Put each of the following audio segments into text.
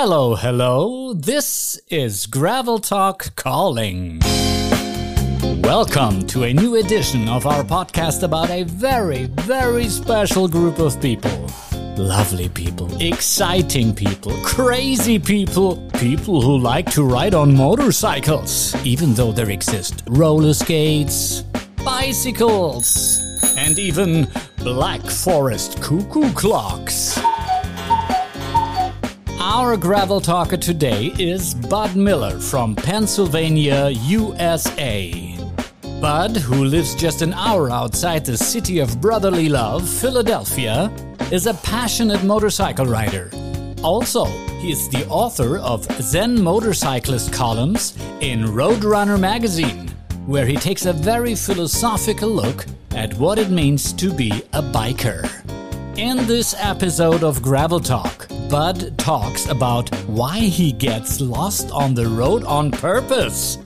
Hello, hello. This is Gravel Talk calling. Welcome to a new edition of our podcast about a very, very special group of people. Lovely people, exciting people, crazy people, people who like to ride on motorcycles, even though there exist roller skates, bicycles, and even Black Forest cuckoo clocks. Our gravel talker today is Bud Miller from Pennsylvania, USA. Bud, who lives just an hour outside the city of brotherly love, Philadelphia, is a passionate motorcycle rider. Also, he is the author of Zen Motorcyclist columns in Roadrunner magazine, where he takes a very philosophical look at what it means to be a biker. In this episode of Gravel Talk, Bud talks about why he gets lost on the road on purpose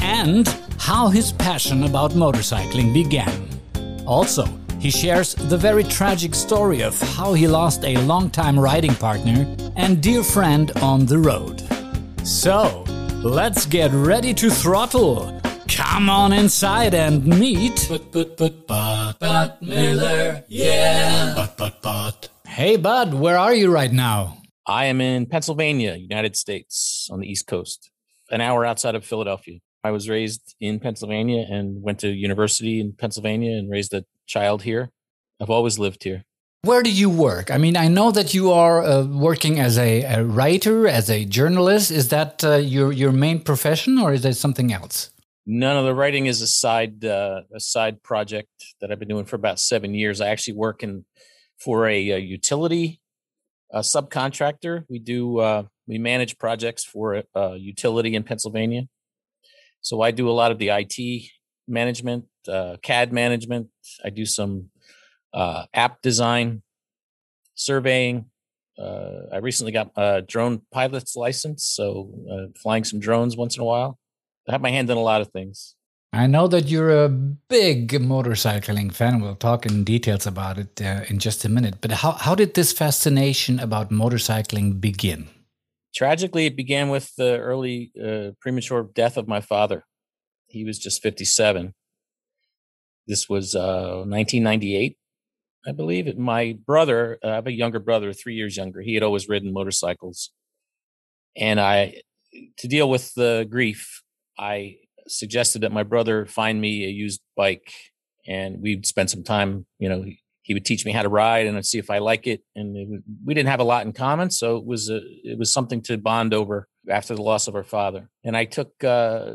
and how his passion about motorcycling began. Also, he shares the very tragic story of how he lost a longtime riding partner and dear friend on the road. So, let's get ready to throttle. Come on inside and meet. But, but, but, but, Bud, Miller, yeah. But, but, but. Hey, Bud, where are you right now? I am in Pennsylvania, United States, on the East Coast, an hour outside of Philadelphia. I was raised in Pennsylvania and went to university in Pennsylvania and raised a child here. I've always lived here. Where do you work? I mean, I know that you are uh, working as a, a, writer, as a journalist. Is that uh, your your main profession, or is there something else? None of the writing is a side uh, a side project that I've been doing for about seven years. I actually work in for a, a utility a subcontractor. We do uh, we manage projects for a, a utility in Pennsylvania. So I do a lot of the IT management, uh, CAD management. I do some uh, app design, surveying. Uh, I recently got a drone pilot's license, so uh, flying some drones once in a while. I have my hand in a lot of things. I know that you're a big motorcycling fan. We'll talk in details about it uh, in just a minute. But how, how did this fascination about motorcycling begin? Tragically, it began with the early uh, premature death of my father. He was just 57. This was uh, 1998, I believe. My brother, uh, I have a younger brother, three years younger. He had always ridden motorcycles. And I, to deal with the grief, I suggested that my brother find me a used bike and we'd spend some time, you know, he, would teach me how to ride and I'd see if I like it. And it we didn't have a lot in common. So it was, a, it was something to bond over after the loss of our father. And I took uh,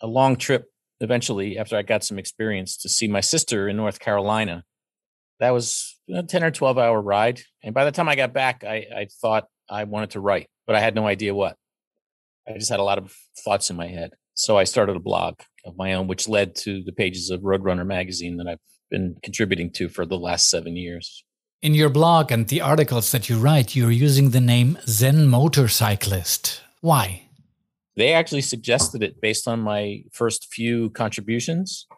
a long trip eventually after I got some experience to see my sister in North Carolina. That was a 10 or 12 hour ride. And by the time I got back, I, I thought I wanted to write, but I had no idea what. I just had a lot of thoughts in my head. So I started a blog of my own, which led to the pages of Roadrunner magazine that I've been contributing to for the last seven years. In your blog and the articles that you write, you're using the name Zen Motorcyclist. Why? They actually suggested it based on my first few contributions.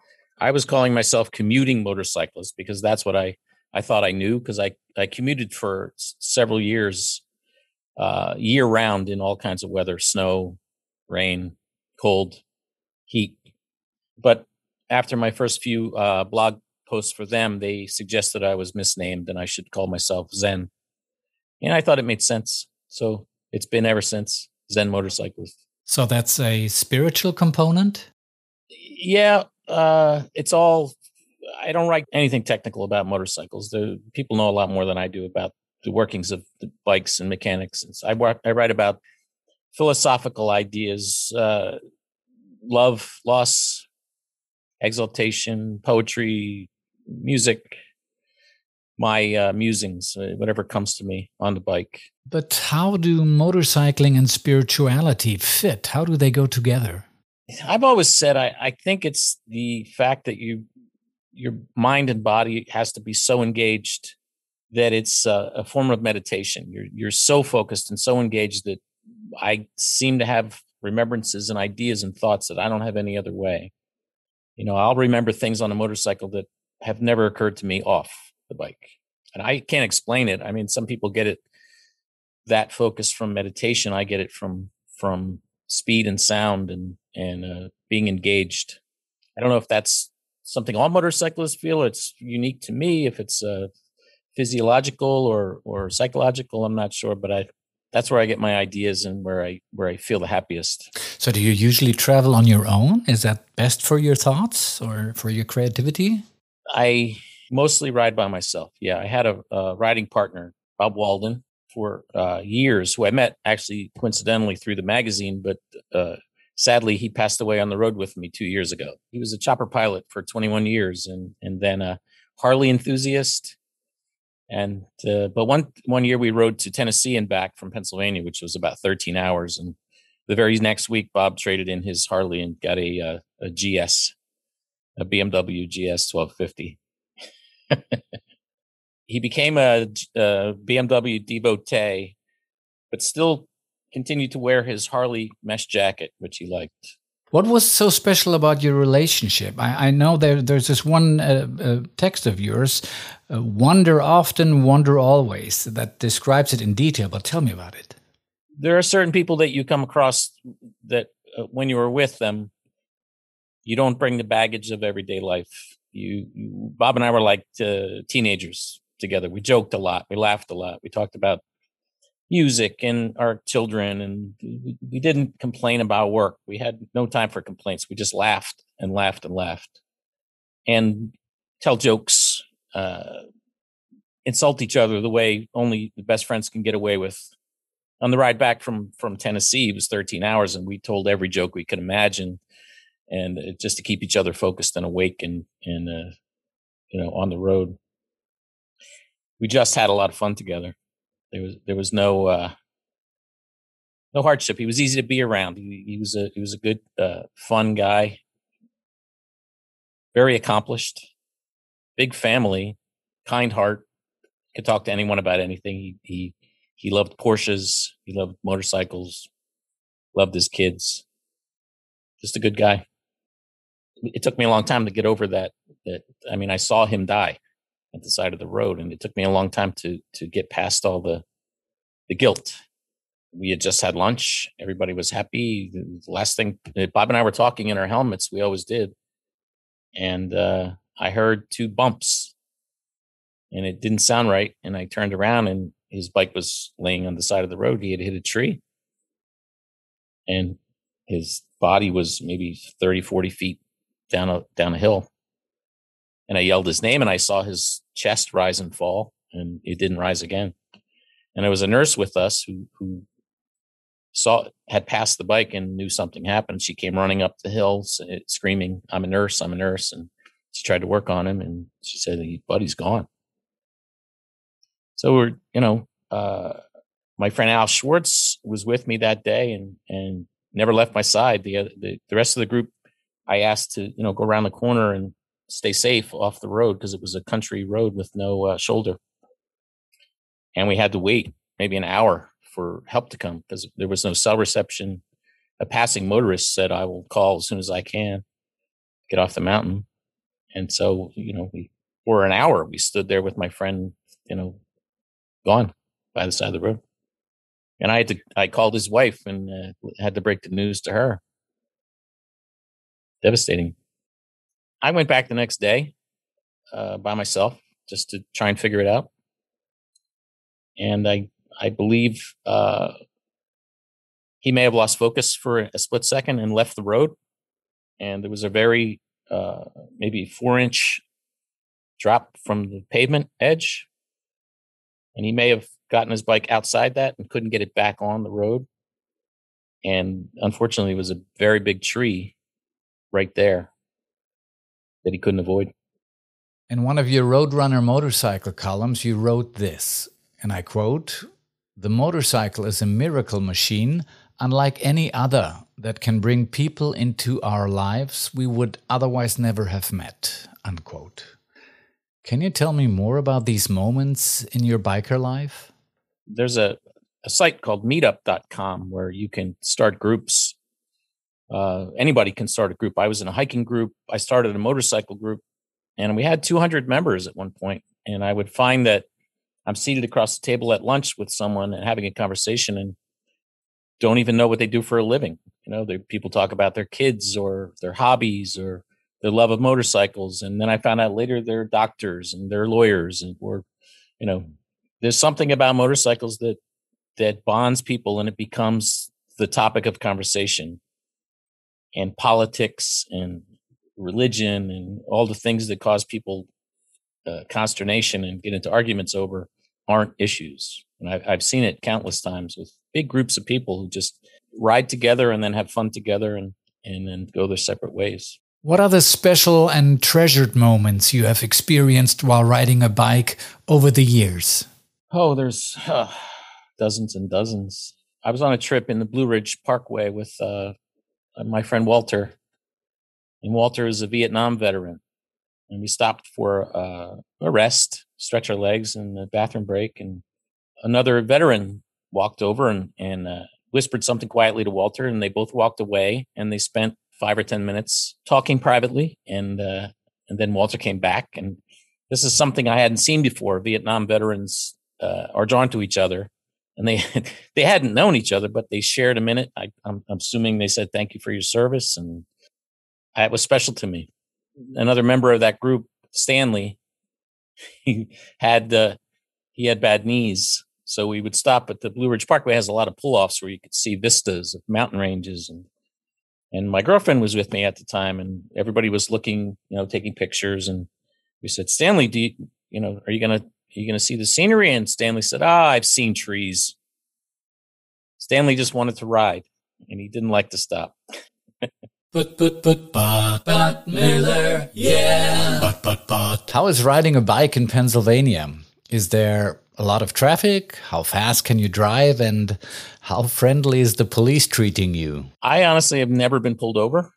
I was calling myself commuting motorcyclist because that's what I, I thought I knew because I, I commuted for several years, uh, year round in all kinds of weather, snow, rain, cold, heat. But after my first few uh, blog posts for them, they suggested I was misnamed and I should call myself Zen. And I thought it made sense. So it's been ever since Zen Motorcyclist. So that's a spiritual component? Yeah, uh, it's all. I don't write anything technical about motorcycles. The people know a lot more than I do about the workings of the bikes and mechanics. and I, I write about philosophical ideas, uh, love, loss, exaltation, poetry, music, my uh, musings, uh, whatever comes to me on the bike. But how do motorcycling and spirituality fit? How do they go together? I've always said I, I think it's the fact that you your mind and body has to be so engaged that it's a, a form of meditation. You're you're so focused and so engaged that I seem to have remembrances and ideas and thoughts that I don't have any other way. You know, I'll remember things on a motorcycle that have never occurred to me off the bike. And I can't explain it. I mean, some people get it that focus from meditation. I get it from from speed and sound and and uh, being engaged. I don't know if that's something all motorcyclists feel. It's unique to me. If it's uh, physiological or or psychological, I'm not sure. But I that's where I get my ideas and where I where I feel the happiest. So, do you usually travel on your own? Is that best for your thoughts or for your creativity? I mostly ride by myself. Yeah, I had a, a riding partner, Bob Walden, for uh, years, who I met actually coincidentally through the magazine, but uh, sadly he passed away on the road with me two years ago. He was a chopper pilot for 21 years, and and then a Harley enthusiast. And uh, but one one year we rode to Tennessee and back from Pennsylvania, which was about 13 hours. And the very next week, Bob traded in his Harley and got a uh, a, GS, a BMW GS 1250. he became a, a BMW devotee, but still continued to wear his Harley mesh jacket, which he liked. What was so special about your relationship? I, I know there, there's this one uh, uh, text of yours, uh, "Wonder often, wonder always," that describes it in detail. But tell me about it. There are certain people that you come across that, uh, when you are with them, you don't bring the baggage of everyday life. You, you Bob and I were like uh, teenagers together. We joked a lot. We laughed a lot. We talked about music and our children and we, didn't complain about work. We had no time for complaints. We just laughed and laughed and laughed and tell jokes, uh, insult each other the way only the best friends can get away with. On the ride back from from Tennessee, it was 13 hours, and we told every joke we could imagine, and uh, just to keep each other focused and awake and and uh, you know on the road we just had a lot of fun together. There was there was no uh, no hardship. He was easy to be around. He, he was a he was a good, uh, fun guy. Very accomplished, big family, kind heart. Could talk to anyone about anything. He he he loved Porsches. He loved motorcycles. Loved his kids. Just a good guy. It took me a long time to get over that. That I mean, I saw him die at the side of the road, and it took me a long time to to get past all the the guilt. We had just had lunch. Everybody was happy. The last thing eh, Bob and I were talking in our helmets. We always did, and uh, I heard two bumps, and it didn't sound right. And I turned around, and his bike was laying on the side of the road. He had hit a tree, and his body was maybe 30, 40 feet down a down a hill and I yelled his name and I saw his chest rise and fall and it didn't rise again. And there was a nurse with us who, who saw, had passed the bike and knew something happened. She came running up the hill screaming, I'm a nurse, I'm a nurse. And she tried to work on him and she said, buddy's gone. So we're, you know, uh, my friend Al Schwartz was with me that day and, and never left my side. The, the, the rest of the group, I asked to, you know, go around the corner and stay safe off the road because it was a country road with no uh, shoulder. And we had to wait maybe an hour for help to come because there was no cell reception. A passing motorist said, I will call as soon as I can get off the mountain. And so, you know, we, for an hour, we stood there with my friend, you know, gone by the side of the road. And I had to, I called his wife and uh, had to break the news to her. Devastating. I went back the next day uh, by myself just to try and figure it out. And I, I believe uh, he may have lost focus for a split second and left the road. And there was a very, uh, maybe four inch drop from the pavement edge. And he may have gotten his bike outside that and couldn't get it back on the road. And unfortunately, it was a very big tree right there that he couldn't avoid. In one of your Roadrunner motorcycle columns, you wrote this, and I quote The motorcycle is a miracle machine, unlike any other, that can bring people into our lives we would otherwise never have met. Unquote. Can you tell me more about these moments in your biker life? There's a, a site called meetup.com where you can start groups uh, anybody can start a group. I was in a hiking group. I started a motorcycle group, and we had 200 members at one point. And I would find that I'm seated across the table at lunch with someone and having a conversation and don't even know what they do for a living. You know, people talk about their kids or their hobbies or their love of motorcycles. And then I found out later they're doctors and they're lawyers and or, you know, there's something about motorcycles that that bonds people and it becomes the topic of conversation and politics and religion and all the things that cause people uh, consternation and get into arguments over aren't issues. And I've, I've seen it countless times with big groups of people who just ride together and then have fun together and, and then go their separate ways. What are the special and treasured moments you have experienced while riding a bike over the years? Oh, there's uh, dozens and dozens. I was on a trip in the Blue Ridge Parkway with uh, my friend Walter, and Walter is a Vietnam veteran. And we stopped for uh, a rest, stretch our legs, and a bathroom break. And another veteran walked over and, and uh, whispered something quietly to Walter, and they both walked away. And they spent five or ten minutes talking privately, and uh, and then Walter came back. And this is something I hadn't seen before. Vietnam veterans uh, are drawn to each other, and they they hadn't known each other, but they shared a minute. I, am assuming they said thank you for your service, and it was special to me. Another member of that group, Stanley, he had uh, he had bad knees, so we would stop at the Blue Ridge Parkway. Has a lot of pull offs where you could see vistas of mountain ranges, and and my girlfriend was with me at the time, and everybody was looking, you know, taking pictures, and we said, Stanley, do you, you know, are you gonna are you gonna see the scenery? And Stanley said, Ah, I've seen trees. Stanley just wanted to ride, and he didn't like to stop. But but but but Bud Miller, yeah. But but but. How is riding a bike in Pennsylvania? Is there a lot of traffic? How fast can you drive? And how friendly is the police treating you? I honestly have never been pulled over.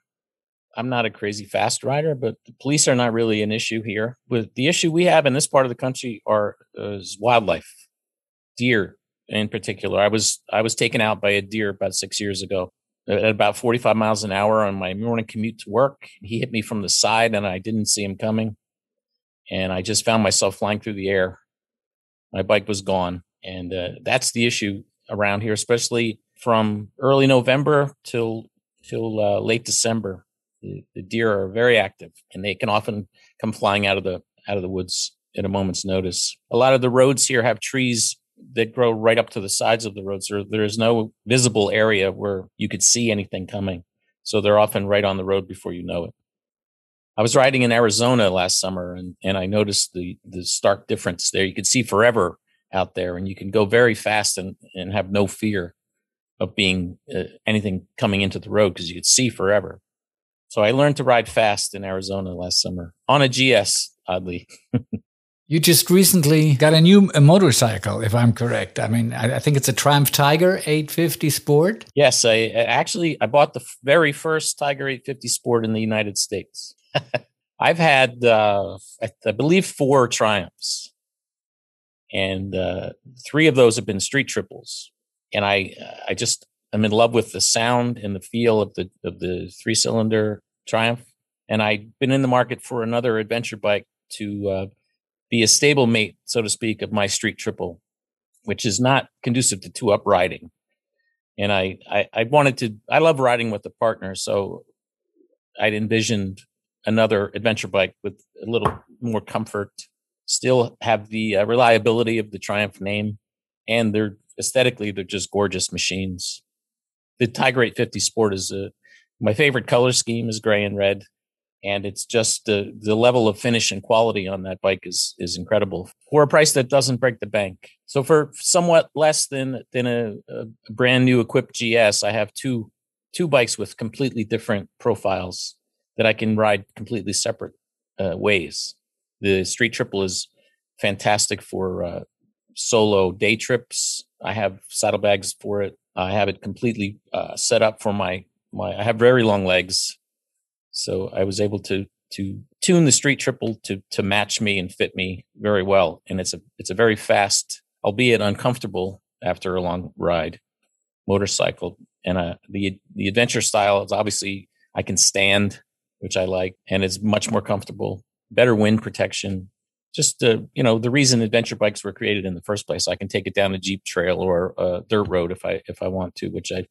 I'm not a crazy fast rider, but the police are not really an issue here. With the issue we have in this part of the country are is wildlife, deer in particular. I was I was taken out by a deer about six years ago at about 45 miles an hour on my morning commute to work. He hit me from the side and I didn't see him coming. And I just found myself flying through the air. My bike was gone. And uh, that's the issue around here, especially from early November till till uh, late December. The, the deer are very active and they can often come flying out of the out of the woods at a moment's notice. A lot of the roads here have trees that grow right up to the sides of the roads. There, there is no visible area where you could see anything coming. So they're often right on the road before you know it. I was riding in Arizona last summer and, and I noticed the, the stark difference there. You could see forever out there and you can go very fast and, and have no fear of being uh, anything coming into the road because you could see forever. So I learned to ride fast in Arizona last summer on a GS, oddly. You just recently got a new a motorcycle, if I'm correct. I mean, I, I, think it's a Triumph Tiger 850 Sport. Yes, I actually I bought the very first Tiger 850 Sport in the United States. I've had, uh, I, I, believe, four Triumphs, and uh, three of those have been street triples. And I, I just I'm in love with the sound and the feel of the of the three cylinder Triumph. And I've been in the market for another adventure bike to uh, be a stable mate, so to speak, of my street triple, which is not conducive to two up riding. And I, I, I wanted to, I love riding with a partner. So I'd envisioned another adventure bike with a little more comfort, still have the uh, reliability of the Triumph name, and they're aesthetically, they're just gorgeous machines. The Tiger 850 Sport is a, my favorite color scheme is gray and red and it's just the the level of finish and quality on that bike is is incredible for a price that doesn't break the bank. So for somewhat less than than a, a brand new equipped GS, I have two two bikes with completely different profiles that I can ride completely separate uh, ways. The Street Triple is fantastic for uh, solo day trips. I have saddlebags for it. I have it completely uh, set up for my my. I have very long legs so I was able to to tune the street triple to to match me and fit me very well. And it's a it's a very fast, albeit uncomfortable after a long ride, motorcycle. And uh, the the adventure style is obviously I can stand, which I like, and it's much more comfortable, better wind protection. Just the you know the reason adventure bikes were created in the first place. I can take it down a jeep trail or a dirt road if I if I want to, which I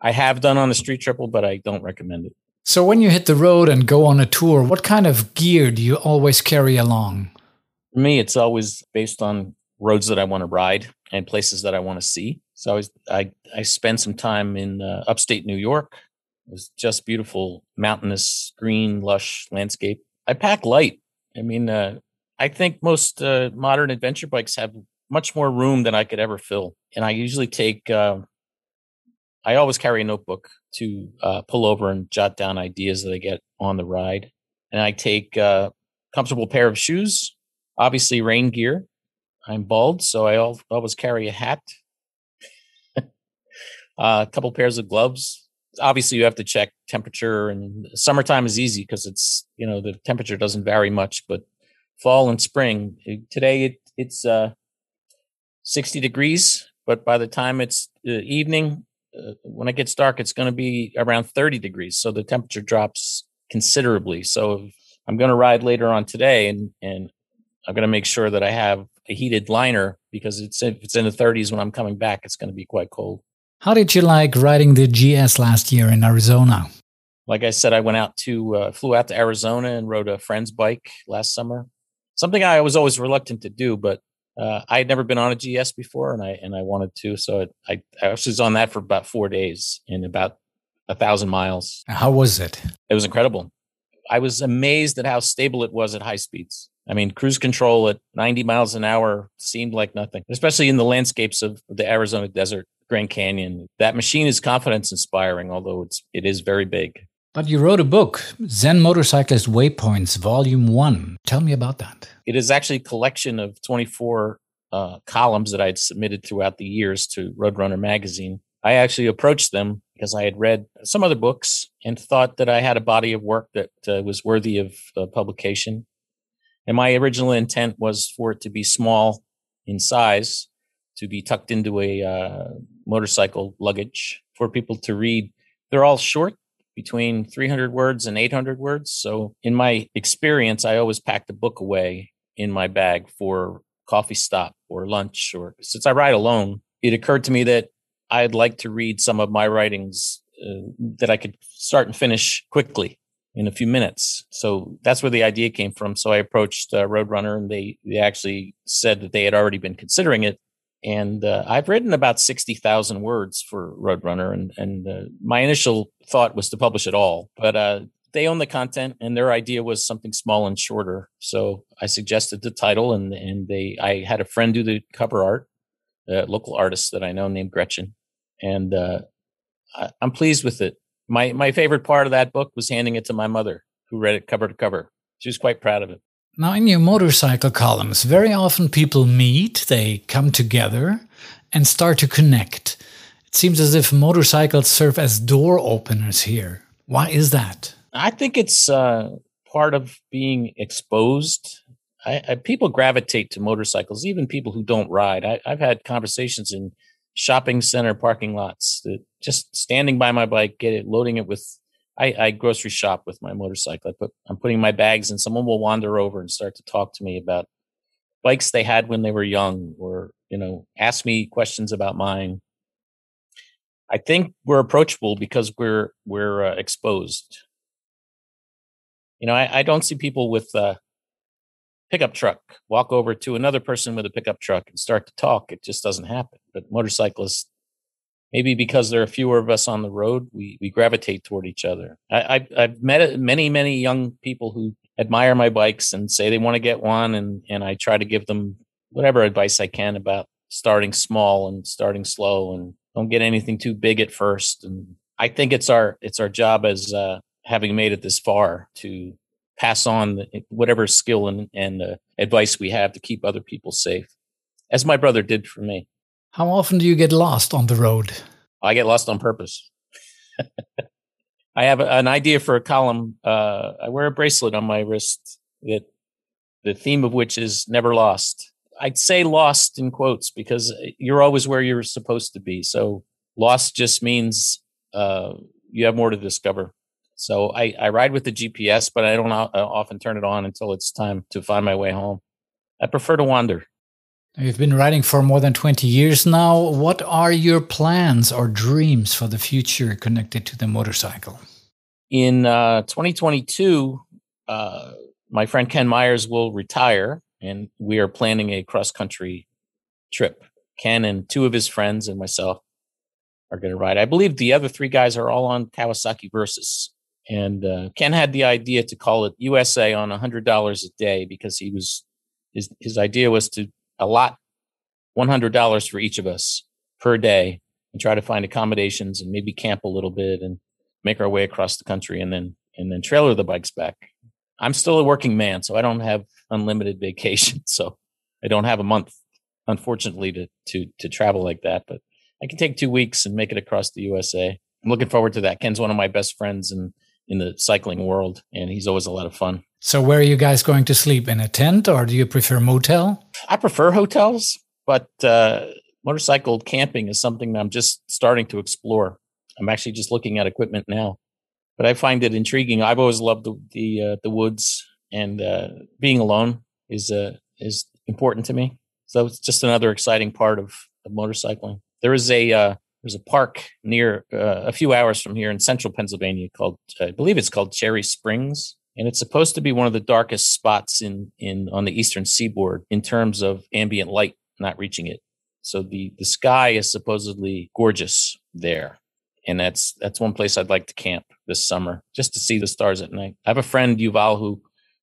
I have done on the street triple, but I don't recommend it. So when you hit the road and go on a tour, what kind of gear do you always carry along? For me, it's always based on roads that I want to ride and places that I want to see. So I was, I I spent some time in uh, upstate New York. It was just beautiful, mountainous, green, lush landscape. I pack light. I mean, uh, I think most uh, modern adventure bikes have much more room than I could ever fill, and I usually take. Uh, I always carry a notebook to uh, pull over and jot down ideas that I get on the ride, and I take a uh, comfortable pair of shoes, obviously rain gear. I'm bald, so I always carry a hat, a couple pairs of gloves, obviously you have to check temperature and summertime is easy because it's you know the temperature doesn't vary much but fall and spring today it, it's uh 60 degrees but by the time it's uh, evening uh, when it gets dark it's going to be around 30 degrees so the temperature drops considerably so i'm going to ride later on today and and i'm going to make sure that i have a heated liner because it's if it's in the 30s when i'm coming back it's going to be quite cold how did you like riding the GS last year in Arizona? Like I said, I went out to, uh, flew out to Arizona and rode a friend's bike last summer. Something I was always reluctant to do, but uh, I had never been on a GS before, and I and I wanted to. So it, I I was on that for about four days in about a thousand miles. How was it? It was incredible. I was amazed at how stable it was at high speeds. I mean, cruise control at 90 miles an hour seemed like nothing, especially in the landscapes of the Arizona desert. Grand Canyon. That machine is confidence inspiring, although it's it is very big. But you wrote a book, Zen Motorcyclist Waypoints, Volume One. Tell me about that. It is actually a collection of 24 uh, columns that I had submitted throughout the years to Roadrunner magazine. I actually approached them because I had read some other books and thought that I had a body of work that uh, was worthy of uh, publication. And my original intent was for it to be small in size to be tucked into a uh, motorcycle luggage for people to read. They're all short, between 300 words and 800 words. So, in my experience, I always packed a book away in my bag for coffee stop or lunch. Or since I ride alone, it occurred to me that I'd like to read some of my writings uh, that I could start and finish quickly in a few minutes. So that's where the idea came from. So I approached uh, Roadrunner, and they they actually said that they had already been considering it, and uh, I've written about sixty thousand words for Roadrunner, and and uh, my initial thought was to publish it all, but uh, they own the content, and their idea was something small and shorter. So I suggested the title, and and they I had a friend do the cover art, a local artist that I know named Gretchen, and uh, I, I'm pleased with it. My my favorite part of that book was handing it to my mother, who read it cover to cover. She was quite proud of it. Now, in your motorcycle columns, very often people meet, they come together and start to connect. It seems as if motorcycles serve as door openers here. Why is that? I think it's uh, part of being exposed. I, I, people gravitate to motorcycles, even people who don't ride. I, have had conversations in shopping center parking lots that just standing by my bike, get it, loading it with I, I grocery shop with my motorcycle. I put, I'm putting my bags and someone will wander over and start to talk to me about bikes they had when they were young or, you know, ask me questions about mine. I think we're approachable because we're, we're uh, exposed. You know, I, I don't see people with a pickup truck walk over to another person with a pickup truck and start to talk. It just doesn't happen. But motorcyclists maybe because there are fewer of us on the road, we, we gravitate toward each other. I, I, have met many, many young people who admire my bikes and say they want to get one. And, and I try to give them whatever advice I can about starting small and starting slow and don't get anything too big at first. And I think it's our, it's our job as, uh, having made it this far to pass on the, whatever skill and, and uh, advice we have to keep other people safe, as my brother did for me. How often do you get lost on the road? I get lost on purpose. I have an idea for a column. Uh, I wear a bracelet on my wrist that the theme of which is never lost. I'd say lost in quotes because you're always where you're supposed to be. So lost just means uh, you have more to discover. So I, I ride with the GPS, but I don't often turn it on until it's time to find my way home. I prefer to wander. You've been riding for more than 20 years now. What are your plans or dreams for the future connected to the motorcycle? In uh, 2022, uh, my friend Ken Myers will retire, and we are planning a cross country trip. Ken and two of his friends and myself are going to ride. I believe the other three guys are all on Kawasaki Versys. And uh, Ken had the idea to call it USA on $100 a day because he was his his idea was to allot $100 for each of us per day and try to find accommodations and maybe camp a little bit and make our way across the country and then and then trailer the bikes back. I'm still a working man, so I don't have unlimited vacation. So I don't have a month, unfortunately, to to to travel like that. But I can take two weeks and make it across the USA. I'm looking forward to that. Ken's one of my best friends in in the cycling world, and he's always a lot of fun. So, where are you guys going to sleep? In a tent, or do you prefer motel? I prefer hotels, but uh, motorcycle camping is something that I'm just starting to explore. I'm actually just looking at equipment now, but I find it intriguing. I've always loved the the, uh, the woods, and uh, being alone is uh, is important to me. So it's just another exciting part of, of motorcycling. There is a uh, there's a park near uh, a few hours from here in central Pennsylvania called I believe it's called Cherry Springs and it's supposed to be one of the darkest spots in in on the eastern seaboard in terms of ambient light not reaching it. So the the sky is supposedly gorgeous there. And that's that's one place I'd like to camp this summer just to see the stars at night. I have a friend Yuval who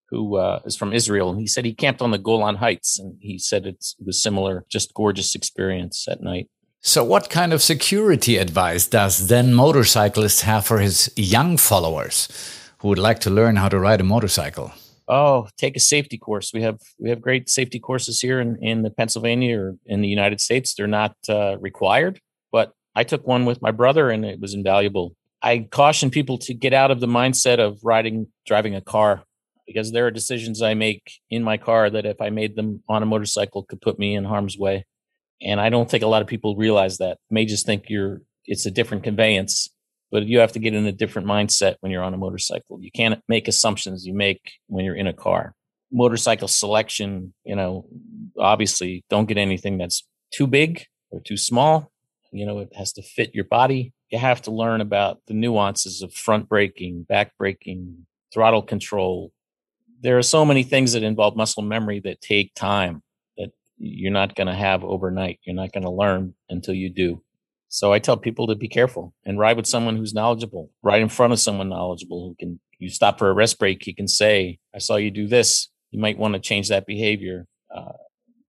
who uh, is from Israel, and he said he camped on the Golan Heights, and he said it's, it was similar, just gorgeous experience at night. So, what kind of security advice does Zen motorcyclist have for his young followers who would like to learn how to ride a motorcycle? Oh, take a safety course. We have we have great safety courses here in in the Pennsylvania or in the United States. They're not uh, required, but I took one with my brother, and it was invaluable. I caution people to get out of the mindset of riding driving a car because there are decisions I make in my car that if I made them on a motorcycle could put me in harm's way. And I don't think a lot of people realize that. May just think you're it's a different conveyance, but you have to get in a different mindset when you're on a motorcycle. You can't make assumptions you make when you're in a car. Motorcycle selection, you know, obviously don't get anything that's too big or too small. You know, it has to fit your body. You have to learn about the nuances of front braking, back braking, throttle control. There are so many things that involve muscle memory that take time you're not going to have overnight. You're not going to learn until you do. So I tell people to be careful and ride with someone who's knowledgeable, right in front of someone knowledgeable who can, you stop for a rest break, he can say, I saw you do this. You might want to change that behavior. Uh,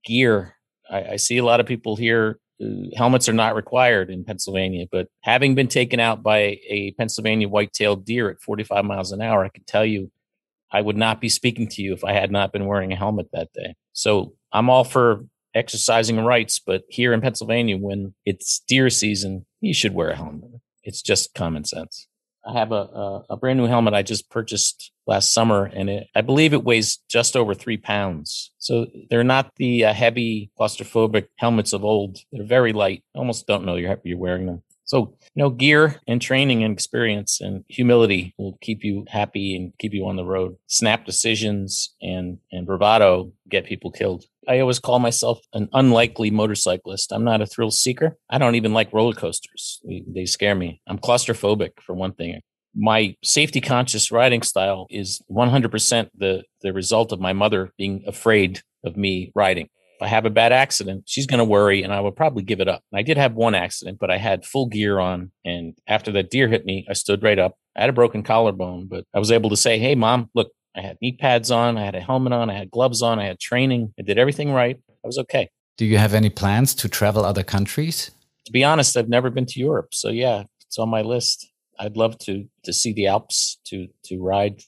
gear. I, I, see a lot of people here. Uh, helmets are not required in Pennsylvania, but having been taken out by a Pennsylvania white-tailed deer at 45 miles an hour, I can tell you I would not be speaking to you if I had not been wearing a helmet that day. So I'm all for exercising rights, but here in Pennsylvania, when it's deer season, you should wear a helmet. It's just common sense. I have a, a, a brand new helmet I just purchased last summer, and it, I believe it weighs just over three pounds. So they're not the uh, heavy claustrophobic helmets of old. They're very light. Almost don't know you're, you're wearing them. So, you know, gear and training and experience and humility will keep you happy and keep you on the road. Snap decisions and, and bravado get people killed. I always call myself an unlikely motorcyclist. I'm not a thrill seeker. I don't even like roller coasters. They, they scare me. I'm claustrophobic for one thing. My safety conscious riding style is 100% the, the result of my mother being afraid of me riding if I have a bad accident, she's going to worry and I would probably give it up. I did have one accident, but I had full gear on. And after that deer hit me, I stood right up. I had a broken collarbone, but I was able to say, Hey, mom, look, I had knee pads on, I had a helmet on, I had gloves on, I had training. I did everything right. I was okay. Do you have any plans to travel other countries? To be honest, I've never been to Europe. So yeah, it's on my list. I'd love to to see the Alps, to to ride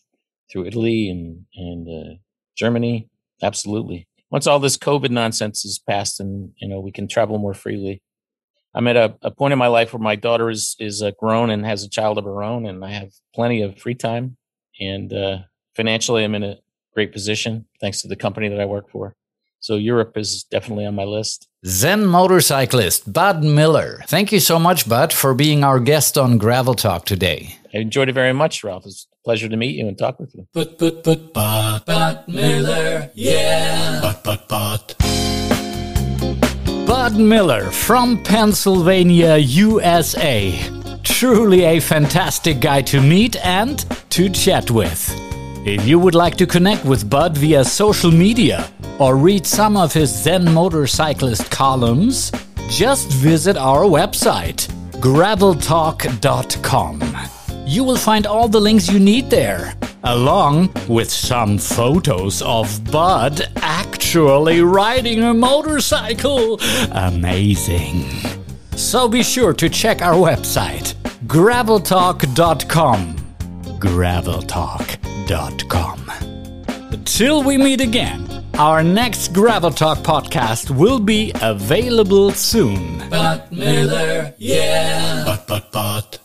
through Italy and and uh, Germany. Absolutely once all this COVID nonsense is passed and, you know, we can travel more freely. I'm at a, a point in my life where my daughter is, is uh, grown and has a child of her own and I have plenty of free time and, uh, financially I'm in a great position thanks to the company that I work for. So Europe is definitely on my list. Zen motorcyclist Bud Miller. Thank you so much, Bud, for being our guest on Gravel Talk today. I enjoyed it very much, Ralph. It's a pleasure to meet you and talk with you. But, but, but, but, Bud Miller, yeah. But, but, but. Bud Miller from Pennsylvania, USA. Truly a fantastic guy to meet and to chat with. If you would like to connect with Bud via social media or read some of his Zen motorcyclist columns, just visit our website, graveltalk.com. You will find all the links you need there, along with some photos of Bud actually riding a motorcycle. Amazing. So be sure to check our website, graveltalk.com. Graveltalk.com. Till we meet again, our next Gravel Talk podcast will be available soon. Bud Miller, yeah. But, but, but.